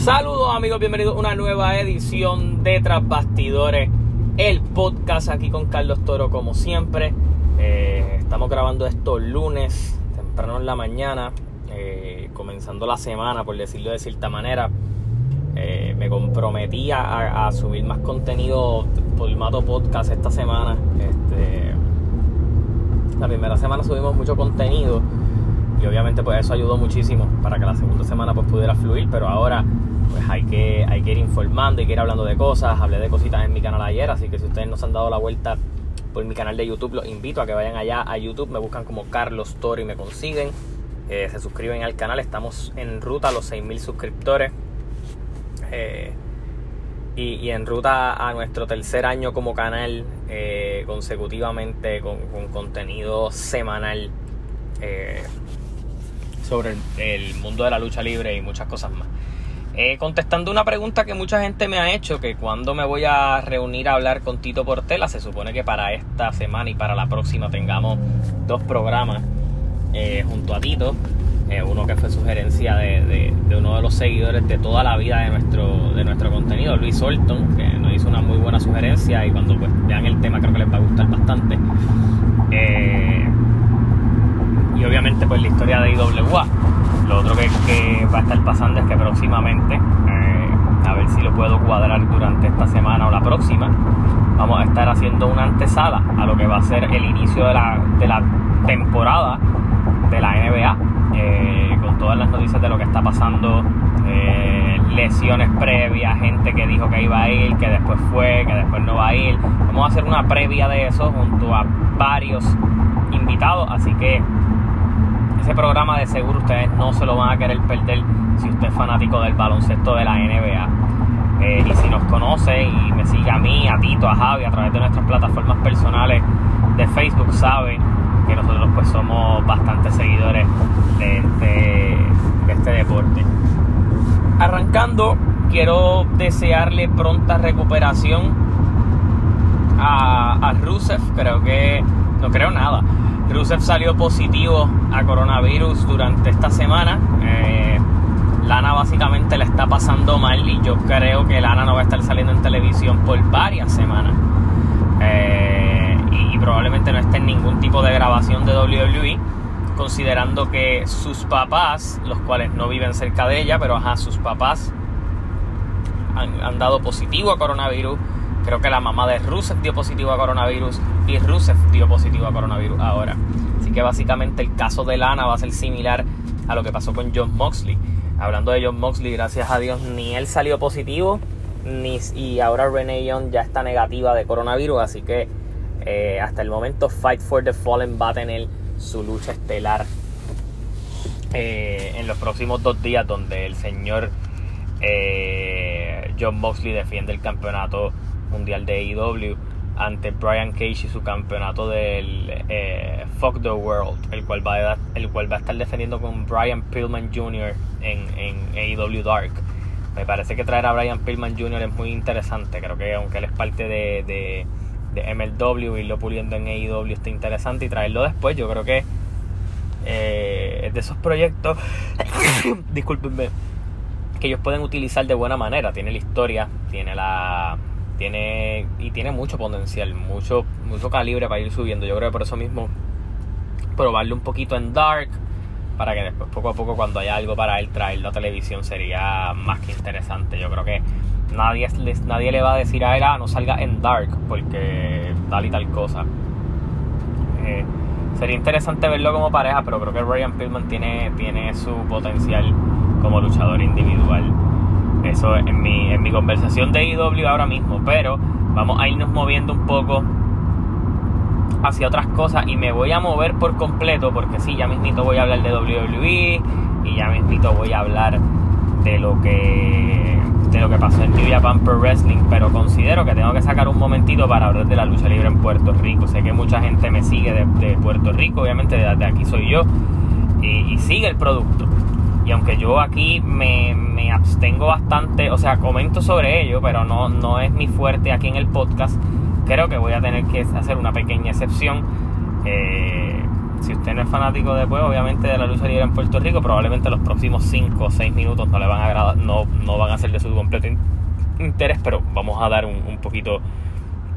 Saludos amigos, bienvenidos a una nueva edición de Tras Bastidores, el podcast aquí con Carlos Toro como siempre. Eh, estamos grabando esto lunes, temprano en la mañana, eh, comenzando la semana por decirlo de cierta manera. Eh, me comprometí a, subir más contenido por formato podcast esta semana. Este, la primera semana subimos mucho contenido y obviamente pues eso ayudó muchísimo para que la segunda semana pues pudiera fluir, pero ahora pues hay que, hay que ir informando, hay que ir hablando de cosas, hablé de cositas en mi canal ayer, así que si ustedes no se han dado la vuelta por mi canal de YouTube, los invito a que vayan allá a YouTube, me buscan como Carlos Toro y me consiguen, eh, se suscriben al canal, estamos en ruta a los 6.000 suscriptores. Eh, y, en ruta a nuestro tercer año como canal eh, consecutivamente con, contenido semanal sobre el, mundo de la lucha libre y muchas cosas más. Eh, contestando una pregunta que mucha gente me ha hecho, que cuando me voy a reunir a hablar con Tito Portela, se supone que para esta semana y para la próxima tengamos dos programas eh, junto a Tito, eh, uno que fue sugerencia de, uno de los seguidores de toda la vida de nuestro, de nuestro contenido, Luis Orton, que nos hizo una muy buena sugerencia y cuando pues, vean el tema creo que les va a gustar bastante y obviamente pues la historia de IWA. Lo otro que, va a estar pasando es que próximamente, eh, a ver si lo puedo cuadrar durante esta semana o la próxima, vamos a estar haciendo una antesala a lo que va a ser el inicio de la, de la temporada de la NBA, eh, con todas las noticias de lo que está pasando, eh, lesiones previas, gente que dijo que iba a ir, que después fue, que después no va a ir. Vamos a hacer una previa de eso junto a varios invitados, así que ese programa de seguro ustedes no se lo van a querer perder si usted es fanático del baloncesto de la NBA. Eh, y si nos conoce y me sigue a mí, a Tito, a Javi a través de nuestras plataformas personales de Facebook, sabe que nosotros pues somos bastantes seguidores de este, de este deporte. Arrancando, quiero desearle pronta recuperación a, a Rusev. Creo que, no creo nada Rusev salió positivo a coronavirus durante esta semana. Eh, Lana básicamente le está pasando mal y yo creo que Lana no va a estar saliendo en televisión por varias semanas. Eh, y, probablemente no esté en ningún tipo de grabación de WWE, considerando que sus papás, los cuales no viven cerca de ella, pero ajá, sus papás han dado positivo a coronavirus Creo que la mamá de Rusev dio positivo a coronavirus y Rusev dio positivo a coronavirus ahora. Así que básicamente el caso de Lana va a ser similar a lo que pasó con John Moxley. Hablando de John Moxley, gracias a Dios, ni él salió positivo, ni, y ahora Renee Young ya está negativa de coronavirus. Así que eh, hasta el momento Fight for the Fallen va a tener su lucha estelar eh, en los próximos dos días, donde el señor eh, John Moxley defiende el campeonato mundial de AEW ante Brian Cage y su campeonato del eh, Fuck the World, el cual, va a, el cual va a estar defendiendo con Brian Pillman Jr. en, en AEW Dark. Me parece que traer a Brian Pillman Jr. es muy interesante. Creo que aunque él es parte de, de, de MLW y lo puliendo en AEW está interesante y traerlo después, yo creo que eh, es de esos proyectos, discúlpenme, que ellos pueden utilizar de buena manera. Tiene la historia, tiene la tiene y tiene mucho potencial, mucho, mucho calibre para ir subiendo. Yo creo que por eso mismo probarle un poquito en Dark para que después poco a poco cuando haya algo para él traerlo a televisión sería más que interesante. Yo creo que nadie, nadie le va a decir a él, ah, no salga en Dark porque tal y tal cosa. Eh, sería interesante verlo como pareja, pero creo que Ryan Pillman tiene, tiene su potencial como luchador individual. Eso en mi, en mi conversación de IW ahora mismo. Pero vamos a irnos moviendo un poco hacia otras cosas y me voy a mover por completo porque sí, ya mismito voy a hablar de WWE y ya mismito voy a hablar de lo que de lo que pasó en New Japan Pro Wrestling, pero considero que tengo que sacar un momentito para hablar de la lucha libre en Puerto Rico. Sé que mucha gente me sigue de, Puerto Rico, obviamente de, aquí soy yo, y sigue el producto. Y aunque yo aquí me, abstengo bastante, o sea, comento sobre ello, pero no, no es mi fuerte aquí en el podcast, creo que voy a tener que hacer una pequeña excepción. Eh, si usted no es fanático de pues, obviamente de la lucha libre en Puerto Rico, probablemente los próximos 5 o 6 minutos no le van a agradar, no, no van a ser de su completo interés, pero vamos a dar un, un poquito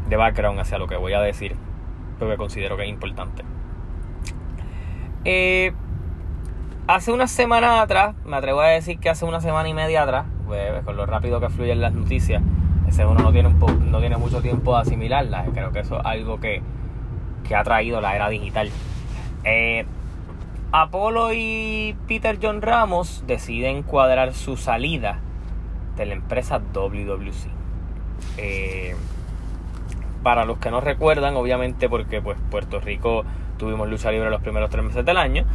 de background hacia lo que voy a decir, porque considero que es importante. Eh, hace una semana atrás, me atrevo a decir que hace una semana y media atrás, pues, con lo rápido que fluyen las noticias, ese uno no tiene, un no tiene mucho tiempo de asimilarlas. Creo que eso es algo que, que ha traído la era digital. Eh, Apolo y Peter John Ramos deciden cuadrar su salida de la empresa WWC. Eh, para los que no recuerdan, obviamente porque pues Puerto Rico tuvimos lucha libre los primeros tres meses del año,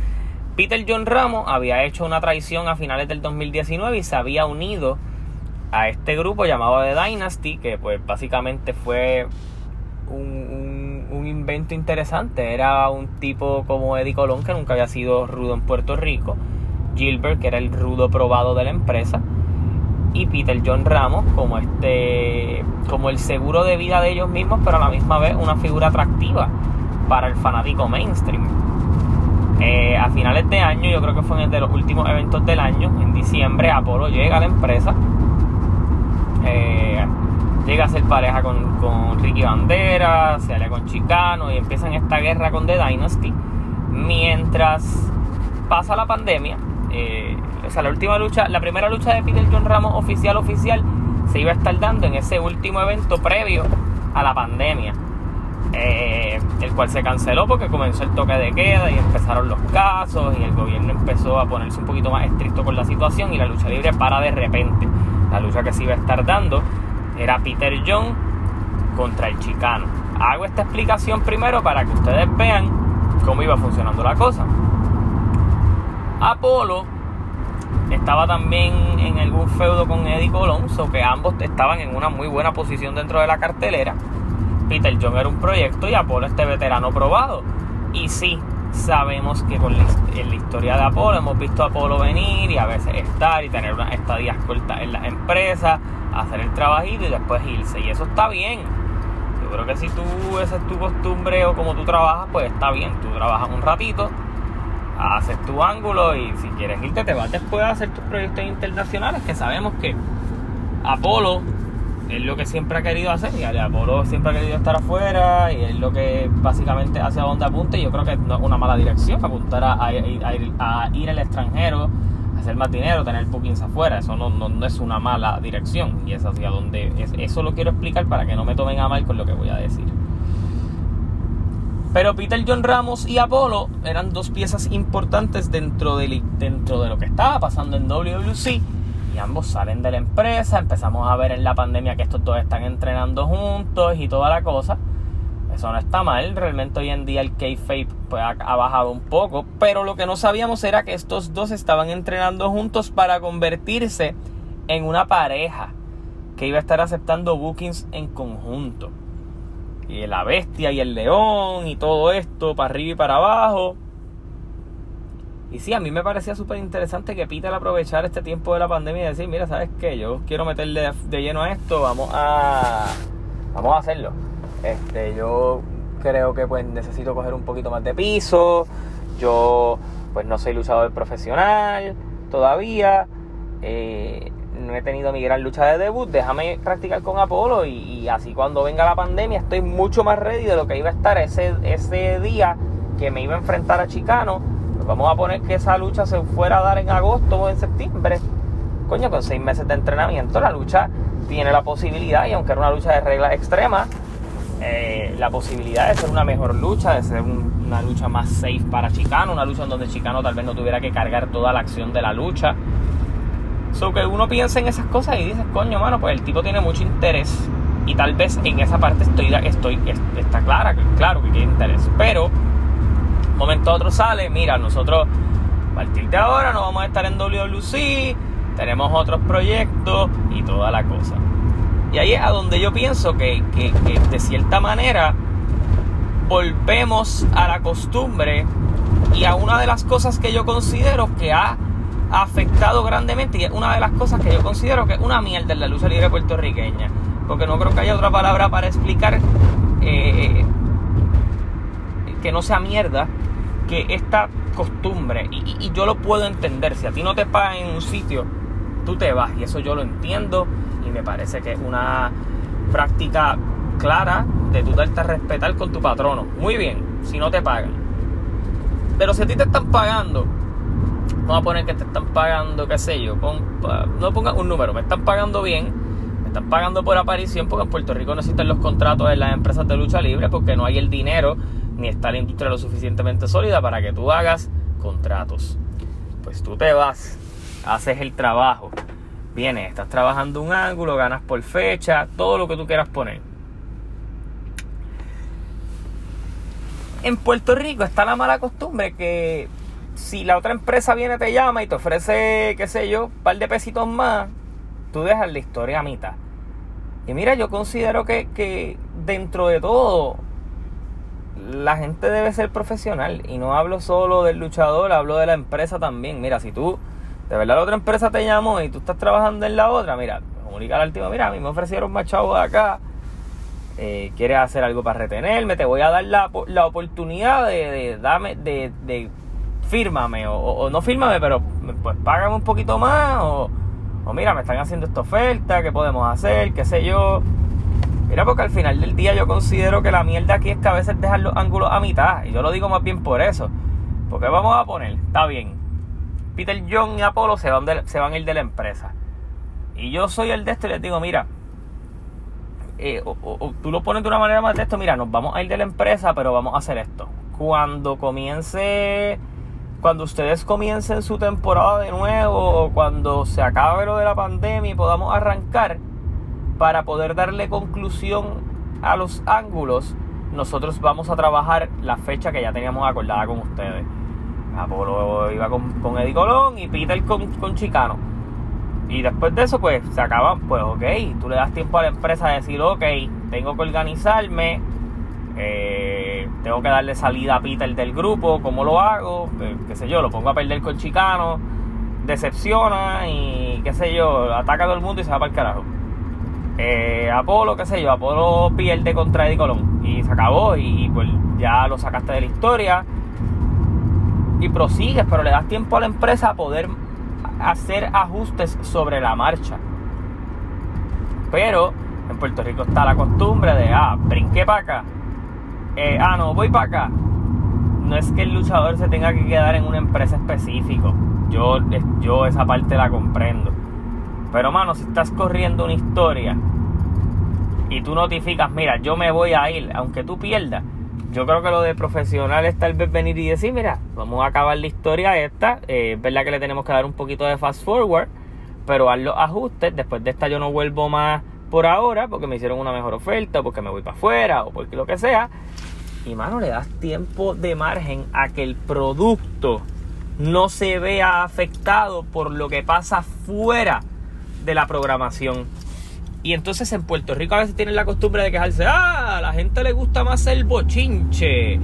Peter John Ramos había hecho una traición a finales del 2019 y se había unido a este grupo llamado The Dynasty, que pues básicamente fue un, invento interesante. Era un tipo como Eddie Colón, que nunca había sido rudo en Puerto Rico. Gilbert, que era el rudo probado de la empresa. Y Peter John Ramos como este como el seguro de vida de ellos mismos, pero a la misma vez una figura atractiva para el fanático mainstream. Eh, a finales de año, yo creo que fue en el de los últimos eventos del año, en diciembre, Apolo llega a la empresa. Eh, llega a ser pareja con, con Ricky Bandera, se alía con Chicano y empiezan esta guerra con The Dynasty. Mientras pasa la pandemia, eh, o sea, la última lucha, la primera lucha de Peter John Ramos oficial oficial se iba a estar dando en ese último evento previo a la pandemia. Eh, el cual se canceló porque comenzó el toque de queda y empezaron los casos y el gobierno empezó a ponerse un poquito más estricto con la situación y la lucha libre para de repente. La lucha que se iba a estar dando era Peter John contra el Chicano. Hago esta explicación primero para que ustedes vean cómo iba funcionando la cosa. Apolo estaba también en algún feudo con Eddie Colón, que ambos estaban en una muy buena posición dentro de la cartelera. Peter John era un proyecto y Apolo este veterano probado. Y sí, sabemos que con la, en la historia de Apolo hemos visto a Apolo venir y a veces estar y tener unas estadías cortas en las empresas, hacer el trabajito y después irse. Y eso está bien. Yo creo que si tú, esa es tu costumbre o como tú trabajas, pues está bien. Tú trabajas un ratito, haces tu ángulo y si quieres irte te vas después a hacer tus proyectos internacionales que sabemos que Apolo es lo que siempre ha querido hacer y Apolo siempre ha querido estar afuera y es lo que básicamente hacia donde apunte y yo creo que no es una mala dirección apuntar a, ir, al extranjero hacer más dinero, tener bookings afuera, eso no, no, es una mala dirección y es hacia donde eso lo quiero explicar para que no me tomen a mal con lo que voy a decir. Pero Peter John Ramos y Apolo eran dos piezas importantes dentro de, dentro de lo que estaba pasando en WWC. Ambos salen de la empresa. Empezamos a ver en la pandemia que estos dos están entrenando juntos y toda la cosa. Eso no está mal. Realmente hoy en día el K-Fape pues, ha, ha bajado un poco. Pero lo que no sabíamos era que estos dos estaban entrenando juntos para convertirse en una pareja que iba a estar aceptando bookings en conjunto y la bestia y el león y todo esto para arriba y para abajo. Y sí, a mí me parecía súper interesante que Peter aprovechar este tiempo de la pandemia y decir, mira, ¿sabes qué? Yo quiero meterle de lleno a esto, vamos a, vamos a hacerlo. Este, yo creo que pues necesito coger un poquito más de piso. Yo pues no soy luchador profesional todavía. Eh, no he tenido mi gran lucha de debut, déjame practicar con Apolo y, así cuando venga la pandemia estoy mucho más ready de lo que iba a estar ese, ese día que me iba a enfrentar a Chicano. Vamos a poner que esa lucha se fuera a dar en agosto o en septiembre. Coño, con seis meses de entrenamiento la lucha tiene la posibilidad, y aunque era una lucha de reglas extremas, eh, la posibilidad de ser una mejor lucha, de ser una lucha más safe para Chicano, una lucha en donde Chicano tal vez no tuviera que cargar toda la acción de la lucha. So que uno piensa en esas cosas y dices, coño, mano, pues el tipo tiene mucho interés. Y tal vez en esa parte estoy, estoy está clara, claro que tiene interés. Pero, momento a otro sale, mira, nosotros a partir de ahora no vamos a estar en WWC, tenemos otros proyectos y toda la cosa. Y ahí es a donde yo pienso que, que, que de cierta manera volvemos a la costumbre y a una de las cosas que yo considero que ha afectado grandemente y es una de las cosas que yo considero que es una mierda en la lucha libre puertorriqueña. Porque no creo que haya otra palabra para explicar eh, que no sea mierda. Que esta costumbre, y, yo lo puedo entender, si a ti no te pagan en un sitio, tú te vas, y eso yo lo entiendo, y me parece que es una práctica clara de tú darte a respetar con tu patrono. Muy bien, si no te pagan. Pero si a ti te están pagando, vamos a poner que te están pagando, qué sé yo, no pongas un número, me están pagando bien, me están pagando por aparición, porque en Puerto Rico no existen los contratos en las empresas de lucha libre, porque no hay el dinero ni está la industria lo suficientemente sólida para que tú hagas contratos. Pues tú te vas, haces el trabajo, vienes, estás trabajando un ángulo, ganas por fecha, todo lo que tú quieras poner. En Puerto Rico está la mala costumbre que si la otra empresa viene, te llama y te ofrece, qué sé yo, un par de pesitos más, tú dejas la historia a mitad. Y mira, yo considero que, que dentro de todo, la gente debe ser profesional. Y no hablo solo del luchador, hablo de la empresa también. Mira, si tú, de verdad la otra empresa te llamó y tú estás trabajando en la otra, mira, comunica al última, mira, a mí me ofrecieron más chavos acá. Eh, quieres hacer algo para retenerme, te voy a dar la, la oportunidad de, de, de, de fírmame, o, no fírmame, pero pues págame un poquito más, o, o mira, me están haciendo esta oferta, ¿qué podemos hacer? ¿Qué sé yo? Mira, porque al final del día yo considero que la mierda aquí es que a veces dejar los ángulos a mitad. Y yo lo digo más bien por eso. Porque vamos a poner, está bien. Peter John y Apolo se van, se van a ir de la empresa. Y yo soy el de esto y les digo, mira, eh, o, tú lo pones de una manera más de esto, mira, nos vamos a ir de la empresa, pero vamos a hacer esto. Cuando comience, cuando ustedes comiencen su temporada de nuevo, o cuando se acabe lo de la pandemia y podamos arrancar, para poder darle conclusión a los ángulos, nosotros vamos a trabajar la fecha que ya teníamos acordada con ustedes. Apolo iba con, con Eddie Colón y Peter con, con Chicano. Y después de eso, pues se acaban, pues ok, tú le das tiempo a la empresa a decir, ok, tengo que organizarme, eh, tengo que darle salida a Peter del grupo, ¿cómo lo hago? Eh, qué sé yo, lo pongo a perder con Chicano, decepciona y qué sé yo, ataca a todo el mundo y se va para el carajo eh, Apolo, qué sé yo, Apolo pierde contra Eddie Colón y se acabó y, pues ya lo sacaste de la historia y prosigues, pero le das tiempo a la empresa a poder hacer ajustes sobre la marcha. Pero en Puerto Rico está la costumbre de, ah, brinqué para acá, eh, ah, no, voy para acá. No es que el luchador se tenga que quedar en una empresa específica. Yo, yo esa parte la comprendo. Pero mano, si estás corriendo una historia y tú notificas, mira, yo me voy a ir, aunque tú pierdas, yo creo que lo de profesional es tal vez venir y decir, mira, vamos a acabar la historia esta, eh, es verdad que le tenemos que dar un poquito de fast forward, pero haz los ajustes, después de esta yo no vuelvo más por ahora, porque me hicieron una mejor oferta, o porque me voy para afuera, o porque lo que sea, y mano, le das tiempo de margen a que el producto no se vea afectado por lo que pasa fuera de la programación. Y entonces en Puerto Rico a veces tienen la costumbre de quejarse, ah, la gente le gusta más el bochinche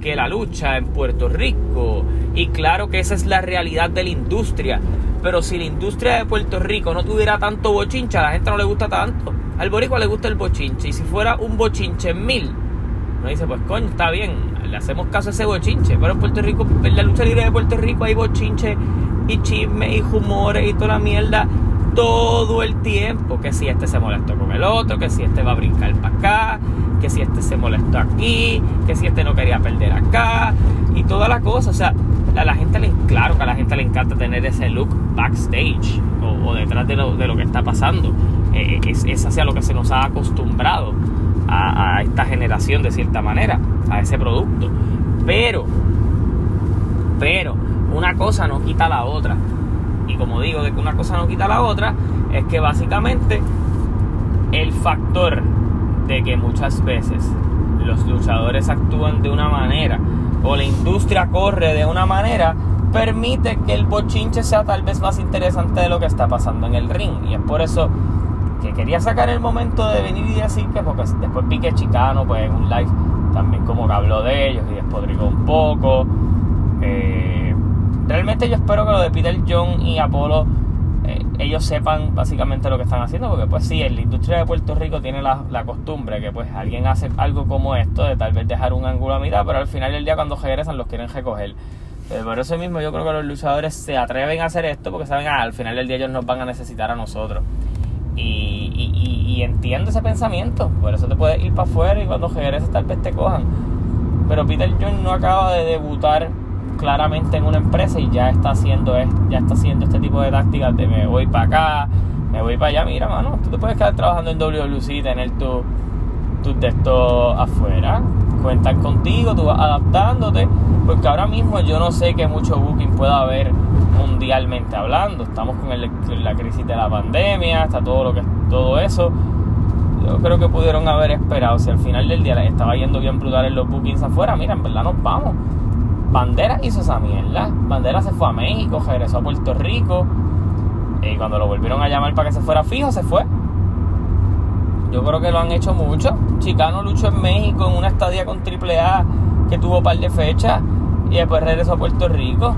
que la lucha en Puerto Rico. Y claro que esa es la realidad de la industria. Pero si la industria de Puerto Rico no tuviera tanto bochinche, a la gente no le gusta tanto. Al boricua le gusta el bochinche. Y si fuera un bochinche en mil, no dice, pues coño, está bien, le hacemos caso a ese bochinche. Pero en Puerto Rico, en la lucha libre de Puerto Rico hay bochinche y chisme y humores y toda la mierda todo el tiempo. Que si este se molestó con el otro, que si este va a brincar para acá, que si este se molestó aquí, que si este no quería perder acá, y toda la cosa. O sea, a la gente le, claro que a la gente le encanta tener ese look backstage o, detrás de lo, de lo, que está pasando. Eh, es, es, hacia lo que se nos ha acostumbrado a, a esta generación de cierta manera, a ese producto. Pero, pero, una cosa no quita la otra y como digo, de que una cosa no quita la otra, es que básicamente el factor de que muchas veces los luchadores actúan de una manera o la industria corre de una manera, permite que el bochinche sea tal vez más interesante de lo que está pasando en el ring. Y es por eso que quería sacar el momento de venir y decir que, porque después Pique Chicano, pues en un live también como que habló de ellos y despodrigó un poco. Eh, Realmente yo espero que lo de Peter John y Apolo eh, ellos sepan básicamente lo que están haciendo, porque pues sí, la industria de Puerto Rico tiene la, costumbre que pues alguien hace algo como esto, de tal vez dejar un ángulo a mitad, pero al final del día cuando regresan los quieren recoger. Eh, por eso mismo yo creo que los luchadores se atreven a hacer esto porque saben, ah, al final del día ellos nos van a necesitar a nosotros. Y, y, y, entiendo ese pensamiento, por eso te puedes ir para afuera y cuando regreses tal vez te cojan. Pero Peter John no acaba de debutar claramente en una empresa y ya está haciendo ya está haciendo este tipo de tácticas de me voy para acá, me voy para allá, mira mano, tú te puedes quedar trabajando en WLC y tener tu, tu texto afuera, cuentan contigo, tú vas adaptándote, porque ahora mismo yo no sé qué mucho booking pueda haber mundialmente hablando, estamos con la crisis de la pandemia, está todo lo que todo eso. Yo creo que pudieron haber esperado. Si al final del día les estaba yendo bien brutal en los bookings afuera, mira, en verdad nos vamos Bandera hizo esa mierda. Bandera se fue a México, regresó a Puerto Rico. Y cuando lo volvieron a llamar para que se fuera fijo, se fue. Yo creo que lo han hecho mucho. Chicano luchó en México en una estadía con AAA que tuvo un par de fechas y después regresó a Puerto Rico.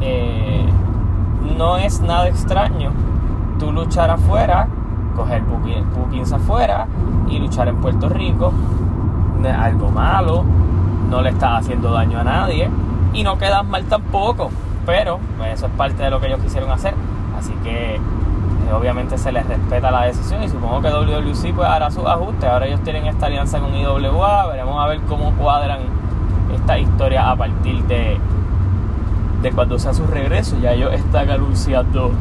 Eh, no es nada extraño tú luchar afuera, coger bookings afuera y luchar en Puerto Rico. Algo malo no le estás haciendo daño a nadie y no quedas mal tampoco. Pero pues, eso es parte de lo que ellos quisieron hacer. Así que eh, obviamente se les respeta la decisión y supongo que WWC pues hará sus ajustes. Ahora ellos tienen esta alianza con IWA, veremos a ver cómo cuadran esta historia a partir de, de cuando sea su regreso. Ya ellos están anunciando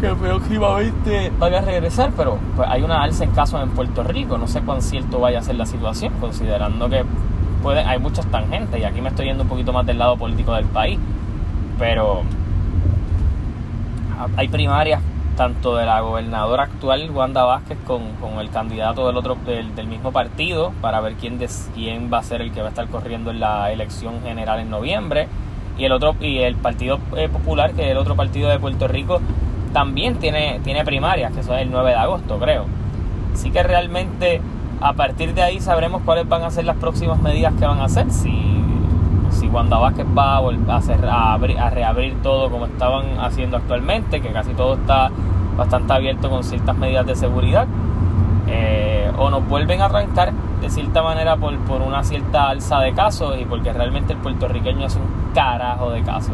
que próximamente van a regresar, pero pues hay una alza en casos en Puerto Rico. No sé cuán cierto vaya a ser la situación, considerando que puede, hay muchas tangentes, y aquí me estoy yendo un poquito más del lado político del país, pero hay primarias tanto de la gobernadora actual, Wanda Vázquez, con, el candidato del otro del, del, mismo partido, para ver quién, quién va a ser el que va a estar corriendo en la elección general en noviembre. Y el otro, y el Partido eh, Popular, que es el otro partido de Puerto Rico, también tiene, tiene primarias, que son el 9 de agosto, creo. Así que realmente a partir de ahí sabremos cuáles van a ser las próximas medidas que van a hacer. Si, si Wanda Vázquez va a, hacer, a, reabrir todo como estaban haciendo actualmente, que casi todo está bastante abierto con ciertas medidas de seguridad. Eh, o nos vuelven a arrancar de cierta manera por, por una cierta alza de casos y porque realmente el puertorriqueño es un carajo de casos.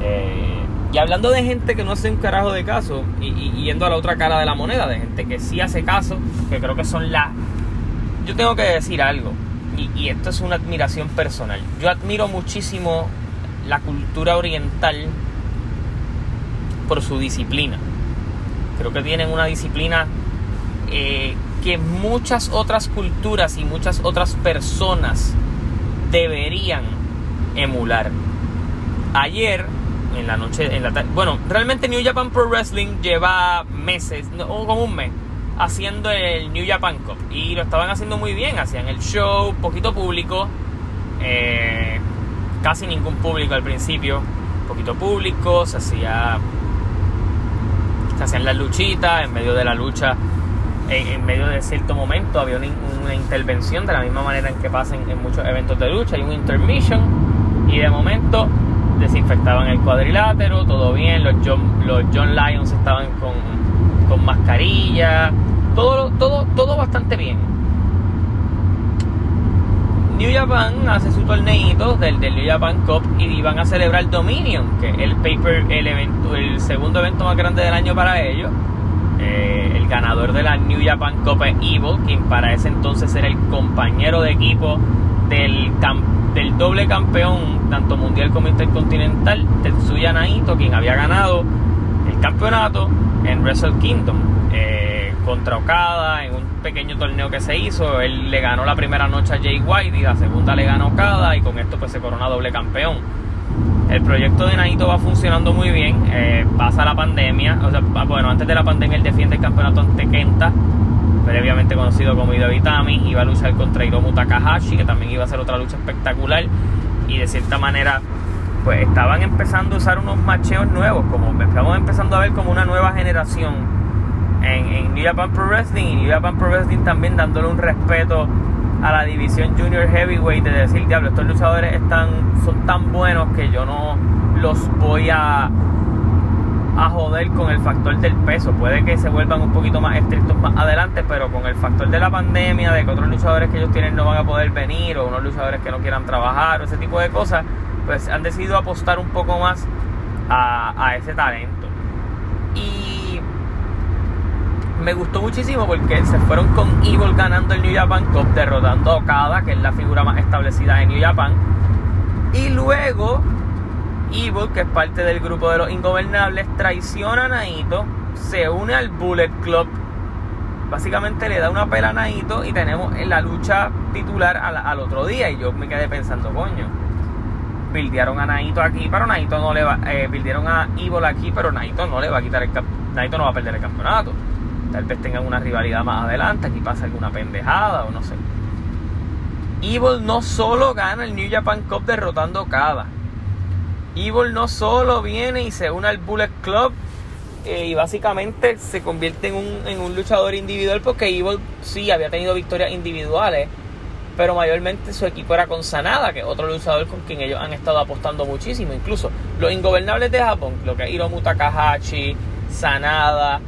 Eh, y hablando de gente que no hace un carajo de caso, y, yendo a la otra cara de la moneda, de gente que sí hace caso, que creo que son las... Yo tengo que decir algo, y, esto es una admiración personal. Yo admiro muchísimo la cultura oriental por su disciplina. Creo que tienen una disciplina eh, que muchas otras culturas y muchas otras personas deberían emular. Ayer en la noche, en la Bueno, realmente New Japan Pro Wrestling lleva meses, o como un mes, haciendo el New Japan Cup. Y lo estaban haciendo muy bien, hacían el show, poquito público, eh, casi ningún público al principio, poquito público, se hacía. Hacían las luchitas, en medio de la lucha, en, medio de cierto momento había una, una, intervención, de la misma manera en que pasan en muchos eventos de lucha, hay un intermission, y de momento desinfectaban el cuadrilátero, todo bien, los John, los John Lions estaban con, con mascarilla, todo, todo, todo bastante bien. New Japan hace su torneito del, del New Japan Cup y van a celebrar Dominion, que es el paper, el evento, el segundo evento más grande del año para ellos. Eh, el ganador de la New Japan Cup es Evil, quien para ese entonces era el compañero de equipo del, del doble campeón, tanto mundial como intercontinental, Tetsuya Naito, quien había ganado el campeonato en Wrestle Kingdom eh, contra Okada en un pequeño torneo que se hizo. Él le ganó la primera noche a Jay White y la segunda le ganó Okada y con esto pues se corona doble campeón. El proyecto de Naito va funcionando muy bien, eh, pasa la pandemia, o sea, bueno, antes de la pandemia él defiende el campeonato ante Kenta, previamente conocido como Hideo Itami, iba a luchar contra Hiromu Takahashi, que también iba a ser otra lucha espectacular, y de cierta manera pues estaban empezando a usar unos macheos nuevos, como estamos empezando a ver como una nueva generación en, en New Japan Pro Wrestling. Y New Japan Pro Wrestling también dándole un respeto a la división Junior Heavyweight de decir, diablo, estos luchadores están, son tan buenos que yo no los voy a a joder con el factor del peso. Puede que se vuelvan un poquito más estrictos más adelante, pero con el factor de la pandemia, de que otros luchadores que ellos tienen no van a poder venir, o unos luchadores que no quieran trabajar, o ese tipo de cosas, pues han decidido apostar un poco más a, ese talento. Y me gustó muchísimo porque se fueron con Evil ganando el New Japan Cup, derrotando a Okada, que es la figura más establecida en New Japan. Y luego Evil, que es parte del grupo de los ingobernables, traiciona a Naito, se une al Bullet Club, básicamente le da una pela a Naito y tenemos la lucha titular al, otro día. Y yo me quedé pensando, coño, buildearon a Naito aquí, pero Naito no le va, eh, a Evil aquí, pero Naito no le va a quitar el Naito no va a perder el campeonato. Tal vez tengan una rivalidad más adelante, aquí pasa alguna pendejada o no sé. Evil no solo gana el New Japan Cup derrotando a Okada, Evil no solo viene y se une al Bullet Club eh, y básicamente se convierte en un, en un luchador individual porque Evil sí había tenido victorias individuales, pero mayormente su equipo era con Sanada, que es otro luchador con quien ellos han estado apostando muchísimo. Incluso los ingobernables de Japón, lo que es Hiromu Takahashi, Sanada,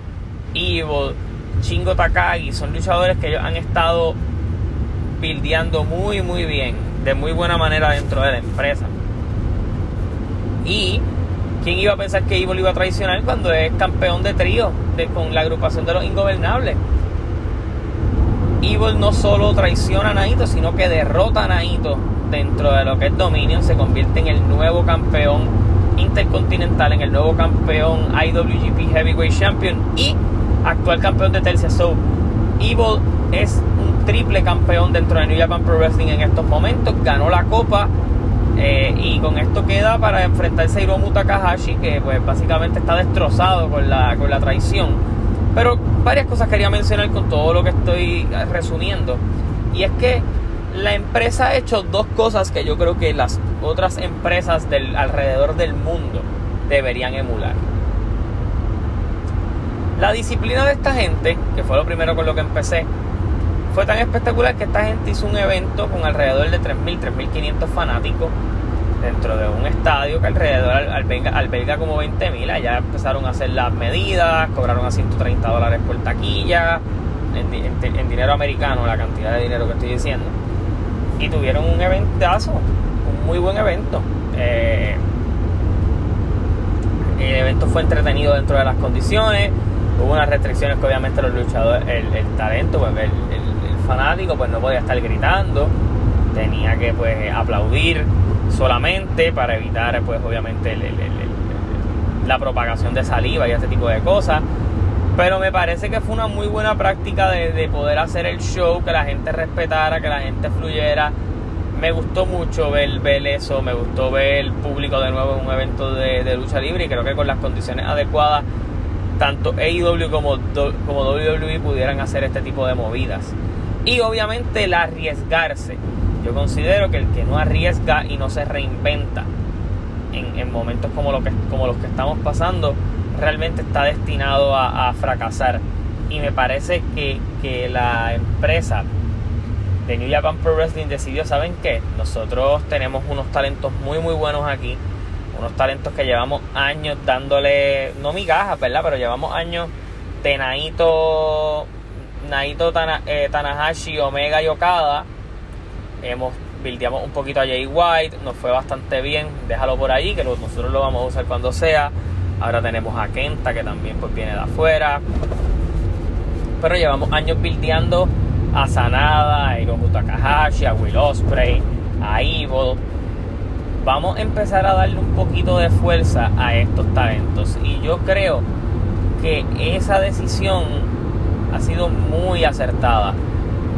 Evil, Shingo Takagi, son luchadores que ellos han estado buildeando muy muy bien, de muy buena manera dentro de la empresa. Y quién iba a pensar que Evil iba a traicionar cuando es campeón de trío de, con la agrupación de los ingobernables. Evil no solo traiciona a Naito, sino que derrota a Naito dentro de lo que es Dominion, se convierte en el nuevo campeón intercontinental, en el nuevo campeón IWGP Heavyweight Champion y actual campeón de tercia. So, Evil es un triple campeón dentro de New Japan Pro Wrestling en estos momentos, ganó la copa eh, y con esto queda para enfrentarse a Hiromu Takahashi, que pues básicamente está destrozado con la, con la traición. Pero varias cosas quería mencionar con todo lo que estoy resumiendo. Y es que la empresa ha hecho dos cosas que yo creo que las otras empresas del, alrededor del mundo deberían emular. La disciplina de esta gente, que fue lo primero con lo que empecé, fue tan espectacular que esta gente hizo un evento con alrededor de 3.000, 3.500 fanáticos dentro de un estadio que alrededor alberga, como 20.000. Allá empezaron a hacer las medidas, cobraron a 130 dólares por taquilla, en, dinero americano, la cantidad de dinero que estoy diciendo. Y tuvieron un eventazo, un muy buen evento. Eh, el evento fue entretenido dentro de las condiciones. Hubo unas restricciones que obviamente los luchadores, el, talento, pues, el, fanático pues no podía estar gritando, tenía que pues aplaudir solamente para evitar pues obviamente la propagación de saliva y este tipo de cosas. Pero me parece que fue una muy buena práctica de, poder hacer el show, que la gente respetara, que la gente fluyera. Me gustó mucho ver, ver eso, me gustó ver el público de nuevo en un evento de, lucha libre y creo que con las condiciones adecuadas tanto AEW como, como WWE pudieran hacer este tipo de movidas y obviamente el arriesgarse. Yo considero que el que no arriesga y no se reinventa en, momentos como, lo que, como los que estamos pasando, realmente está destinado a, fracasar. Y me parece que, que, la empresa de New Japan Pro Wrestling decidió, ¿saben qué? Nosotros tenemos unos talentos muy muy buenos aquí, unos talentos que llevamos años dándole, no migajas, ¿verdad? Pero llevamos años tenadito Naito eh, Tanahashi, Omega y Okada. Hemos buildeamos un poquito a Jay White, nos fue bastante bien, déjalo por ahí, que nosotros lo vamos a usar cuando sea. Ahora tenemos a Kenta, que también pues viene de afuera. Pero llevamos años buildeando a Sanada, a Hiromu Takahashi, a Will Ospreay, a Evil. Vamos a empezar a darle un poquito de fuerza a estos talentos. Y yo creo que esa decisión ha sido muy acertada.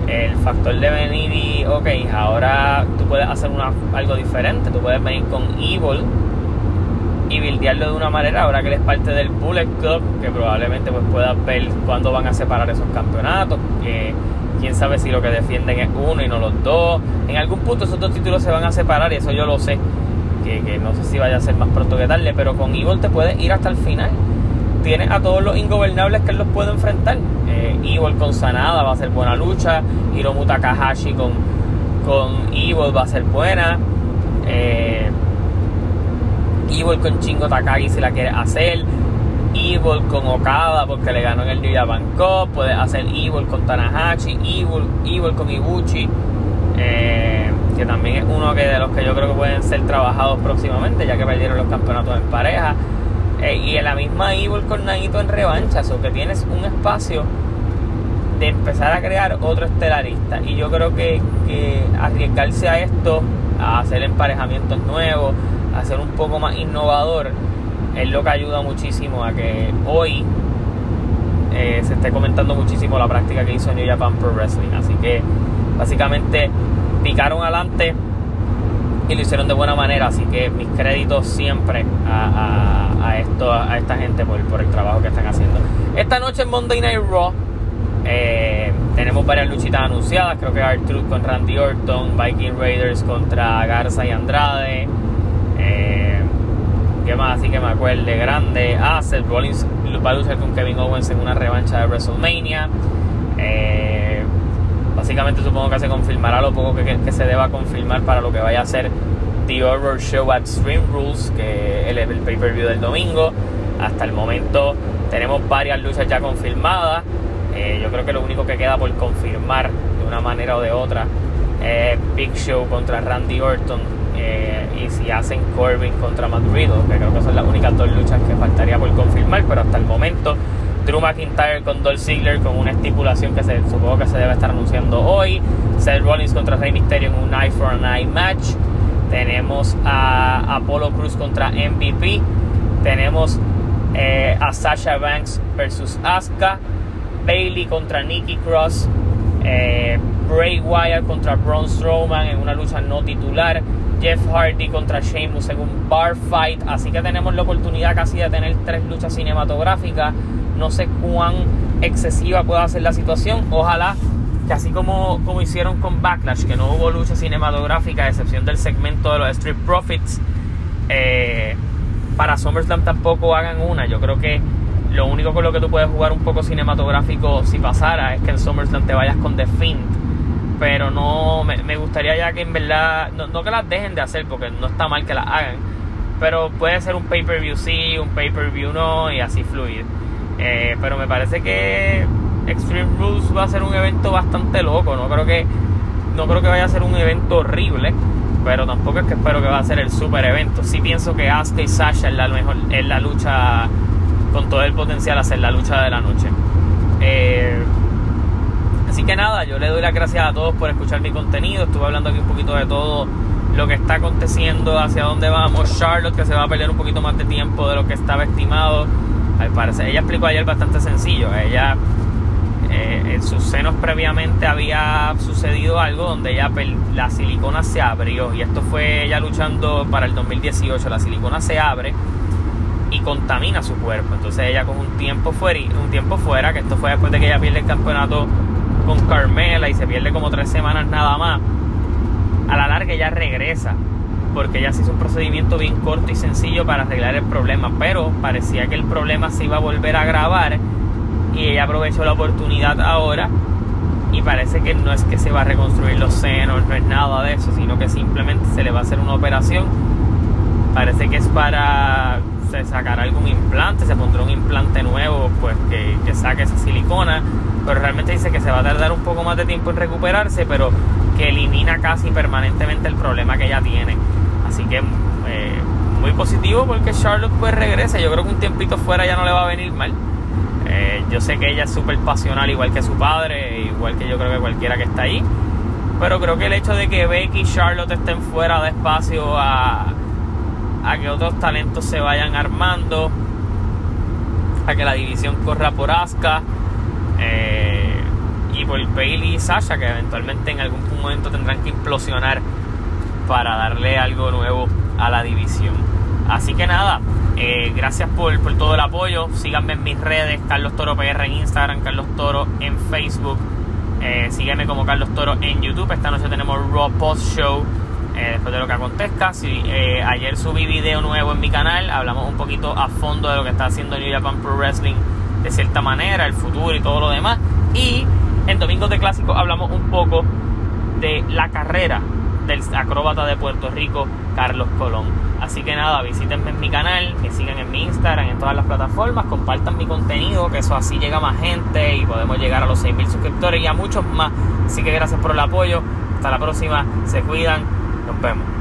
El factor de venir y, ok, ahora tú puedes hacer una, algo diferente, tú puedes venir con Evil y buildearlo de una manera, ahora que eres parte del Bullet Club, que probablemente pues puedas ver cuándo van a separar esos campeonatos, que quién sabe si lo que defienden es uno y no los dos. En algún punto esos dos títulos se van a separar y eso yo lo sé, que, que no sé si vaya a ser más pronto que tarde, pero con Evil te puedes ir hasta el final tiene a todos los ingobernables que él los puede enfrentar. Eh, Evil con Sanada va a ser buena lucha. Hiromu Takahashi con, con Evil va a ser buena. Eh, Evil con Chingo Takagi si la quiere hacer. Evil con Okada porque le ganó en el New Japan Cup. Puedes hacer Evil con Tanahashi, Evil, Evil con Ibuchi. Eh, que también es uno que de los que yo creo que pueden ser trabajados próximamente, ya que perdieron los campeonatos en pareja. Eh, y en la misma Evil con Naito en revancha, o que tienes un espacio de empezar a crear otro estelarista. Y yo creo que, que arriesgarse a esto, a hacer emparejamientos nuevos, a ser un poco más innovador, es lo que ayuda muchísimo a que hoy eh, se esté comentando muchísimo la práctica que hizo New Japan Pro Wrestling. Así que básicamente picaron adelante y lo hicieron de buena manera. Así que mis créditos siempre a, esto, a esta gente por, el trabajo que están haciendo. Esta noche en Monday Night Raw eh, tenemos varias luchitas anunciadas. Creo que R-Truth con Randy Orton, Viking Raiders contra Garza y Andrade. Eh, ¿Qué más así que me acuerde? Grande. Ah, Seth Rollins va a luchar con Kevin Owens en una revancha de WrestleMania. Eh, básicamente supongo que se confirmará lo poco que, se deba confirmar para lo que vaya a ser The Horror Show at Extreme Rules, que es el, el pay-per-view del domingo. Hasta el momento tenemos varias luchas ya confirmadas. Eh, yo creo que lo único que queda por confirmar de una manera o de otra es Big Show contra Randy Orton eh, y si hacen Corbin contra Matt Riddle, que creo que son las únicas dos luchas que faltaría por confirmar, pero hasta el momento Drew McIntyre con Dolph Ziggler con una estipulación que se, supongo que se debe estar anunciando hoy, Seth Rollins contra Rey Mysterio en un Eye for an Eye match, tenemos a Apollo Cruz contra MVP, tenemos eh, a Sasha Banks versus Asuka, Bailey contra Nikki Cross, eh, Bray Wyatt contra Braun Strowman en una lucha no titular, Jeff Hardy contra Sheamus en un bar fight, así que tenemos la oportunidad casi de tener tres luchas cinematográficas. No sé cuán excesiva pueda ser la situación, ojalá que así como, como hicieron con Backlash, que no hubo lucha cinematográfica, a excepción del segmento de los Street Profits, eh, para SummerSlam tampoco hagan una. Yo creo que lo único con lo que tú puedes jugar un poco cinematográfico si pasara es que en SummerSlam te vayas con The Fiend. Pero no, me, gustaría ya que en verdad, no, que las dejen de hacer porque no está mal que las hagan. Pero puede ser un pay-per-view sí, un pay-per-view no y así fluir. Eh, pero me parece que Extreme Rules va a ser un evento bastante loco. No creo que, no creo que vaya a ser un evento horrible pero tampoco es que espero que va a ser el super evento. Sí pienso que Asuka y Sasha es la mejor, es la lucha con todo el potencial a hacer la lucha de la noche. Eh, así que nada, yo le doy las gracias a todos por escuchar mi contenido. Estuve hablando aquí un poquito de todo lo que está aconteciendo, hacia dónde vamos. Charlotte, que se va a pelear un poquito más de tiempo de lo que estaba estimado. Al ella explicó ayer bastante sencillo. Ella, eh, en sus senos previamente había sucedido algo donde ella la silicona se abrió. Y esto fue ella luchando para el 2018. La silicona se abre y contamina su cuerpo. Entonces ella con un tiempo fuera, un tiempo fuera, que esto fue después de que ella pierde el campeonato con Carmela y se pierde como tres semanas nada más. A la larga ella regresa, porque ella se hizo un procedimiento bien corto y sencillo para arreglar el problema, pero parecía que el problema se iba a volver a agravar y ella aprovechó la oportunidad ahora y parece que no es que se va a reconstruir los senos, no es nada de eso, sino que simplemente se le va a hacer una operación. Parece que es para se sacará algún implante, se pondrá un implante nuevo pues que, que, saque esa silicona, pero realmente dice que se va a tardar un poco más de tiempo en recuperarse, pero que elimina casi permanentemente el problema que ella tiene. Así que eh, muy positivo porque Charlotte pues regresa, yo creo que un tiempito fuera ya no le va a venir mal. Eh, yo sé que ella es súper pasional igual que su padre, igual que yo creo que cualquiera que está ahí, pero creo que el hecho de que Becky y Charlotte estén fuera de espacio a a que otros talentos se vayan armando, a que la división corra por Asuka eh, y por Bailey y Sasha, que eventualmente en algún momento tendrán que implosionar para darle algo nuevo a la división. Así que nada, eh, gracias por, por, todo el apoyo. Síganme en mis redes, Carlos Toro PR en Instagram, Carlos Toro en Facebook. Eh, como Carlos Toro en YouTube. Esta noche tenemos Raw Post Show eh, después de lo que acontezca. Eh, ayer subí video nuevo en mi canal, hablamos un poquito a fondo de lo que está haciendo New Japan Pro Wrestling de cierta manera, el futuro y todo lo demás. Y en Domingos de Clásico hablamos un poco de la carrera del acróbata de Puerto Rico, Carlos Colón. Así que nada, visítenme en mi canal, me sigan en mi Instagram, en todas las plataformas, compartan mi contenido, que eso así llega a más gente y podemos llegar a los 6.000 suscriptores y a muchos más. Así que gracias por el apoyo. Hasta la próxima, se cuidan, nos vemos.